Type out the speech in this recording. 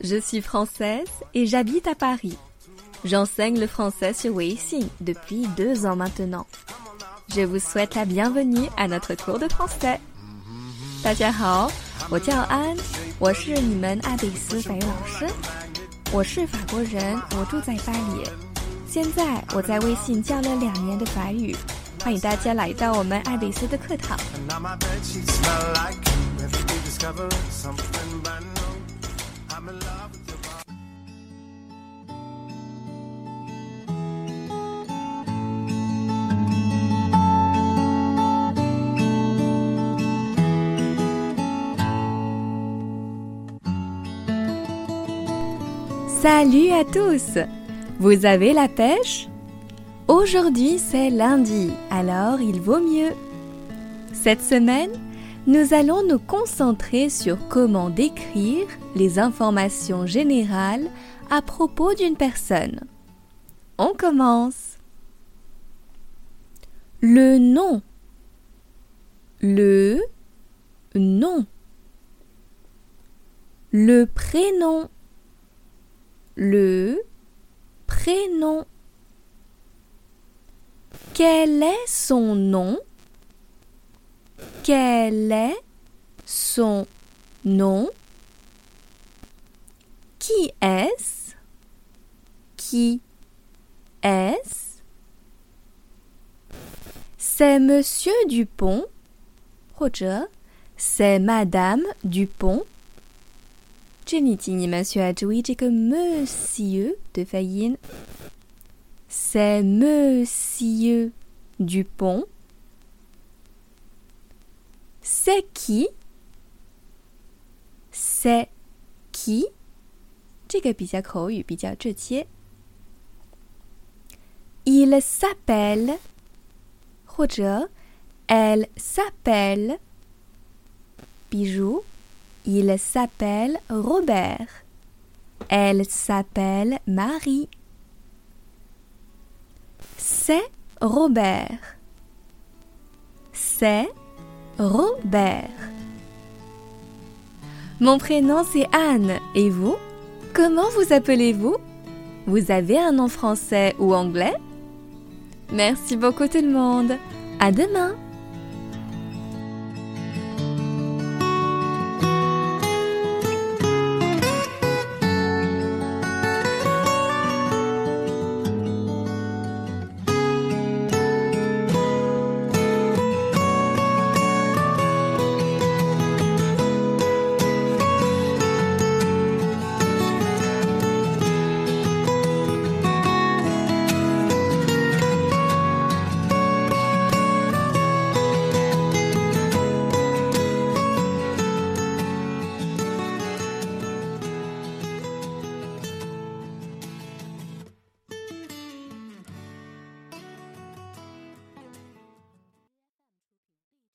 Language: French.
Je suis française et j'habite à Paris. J'enseigne le français sur Weixin depuis deux ans maintenant. Je vous souhaite la bienvenue à notre cours de français. 大家好，我叫安，我是你们阿比斯法语老师。我是法国人，我住在巴黎。现在我在微信教了两年的法语，欢迎大家来到我们艾比斯的课堂。 Salut à tous Vous avez la pêche? Aujourd'hui c'est lundi, alors il vaut mieux. Cette semaine, nous allons nous concentrer sur comment décrire les informations générales à propos d'une personne. On commence. Le nom. Le nom. Le prénom le prénom. Quel est son nom? Quel est son nom? Qui est-ce? Qui est-ce? C'est Monsieur Dupont. 或者 c'est Madame Dupont 这里请你们需要注意这个 monsieur 的发音。C'est Monsieur Dupont. C'est qui? C'est qui? 这个比较口语，比较直接。Il s'appelle 或者 elle s'appelle，比如 il s'appelle Robert. Elle s'appelle Marie. C'est Robert. C'est Robert. Mon prénom c'est Anne. Et vous? Comment vous appelez-vous? Vous avez un nom français ou anglais? Merci beaucoup tout le monde. À demain